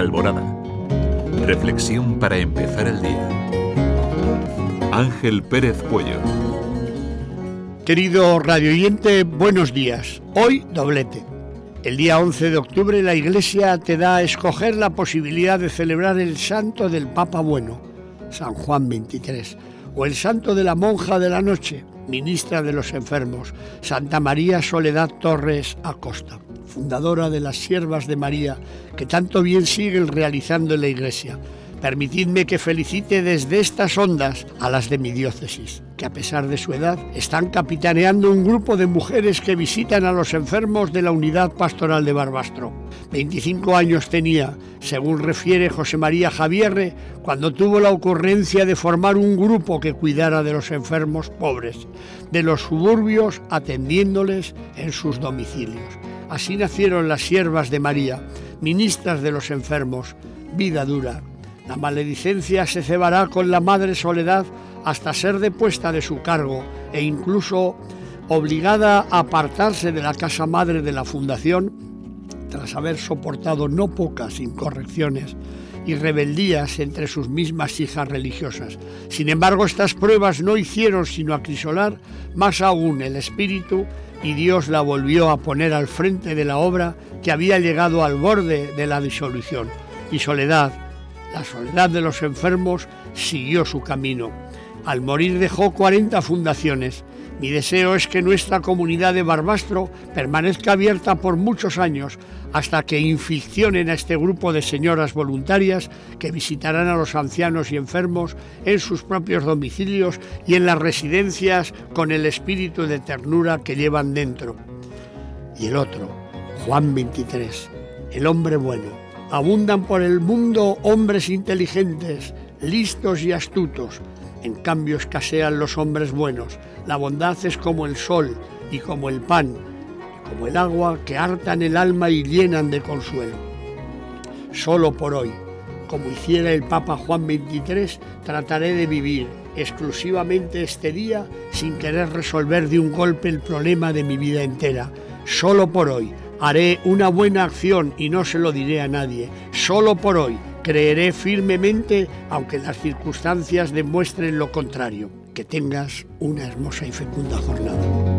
Alborada. Reflexión para empezar el día. Ángel Pérez Cuello. Querido radioyente, buenos días. Hoy doblete. El día 11 de octubre la Iglesia te da a escoger la posibilidad de celebrar el santo del Papa Bueno, San Juan 23, o el santo de la Monja de la Noche, ministra de los enfermos, Santa María Soledad Torres Acosta, fundadora de las Siervas de María, que tanto bien siguen realizando en la Iglesia. Permitidme que felicite desde estas ondas a las de mi diócesis, que a pesar de su edad están capitaneando un grupo de mujeres que visitan a los enfermos de la unidad pastoral de Barbastro. 25 años tenía, según refiere José María Javierre, cuando tuvo la ocurrencia de formar un grupo que cuidara de los enfermos pobres, de los suburbios atendiéndoles en sus domicilios. Así nacieron las siervas de María, ministras de los enfermos, vida dura, la maledicencia se cebará con la madre Soledad hasta ser depuesta de su cargo e incluso obligada a apartarse de la casa madre de la fundación tras haber soportado no pocas incorrecciones y rebeldías entre sus mismas hijas religiosas. Sin embargo, estas pruebas no hicieron sino acrisolar más aún el espíritu y Dios la volvió a poner al frente de la obra que había llegado al borde de la disolución. Y Soledad, la soledad de los enfermos siguió su camino. Al morir dejó 40 fundaciones. Mi deseo es que nuestra comunidad de Barbastro permanezca abierta por muchos años hasta que inficcionen a este grupo de señoras voluntarias que visitarán a los ancianos y enfermos en sus propios domicilios y en las residencias con el espíritu de ternura que llevan dentro. Y el otro, Juan 23, el hombre bueno Abundan por el mundo hombres inteligentes, listos y astutos. En cambio escasean los hombres buenos. La bondad es como el sol y como el pan, como el agua que hartan el alma y llenan de consuelo. Solo por hoy, como hiciera el Papa Juan XXIII, trataré de vivir exclusivamente este día sin querer resolver de un golpe el problema de mi vida entera. Solo por hoy, Haré una buena acción y no se lo diré a nadie. Solo por hoy creeré firmemente aunque las circunstancias demuestren lo contrario. Que tengas una hermosa y fecunda jornada.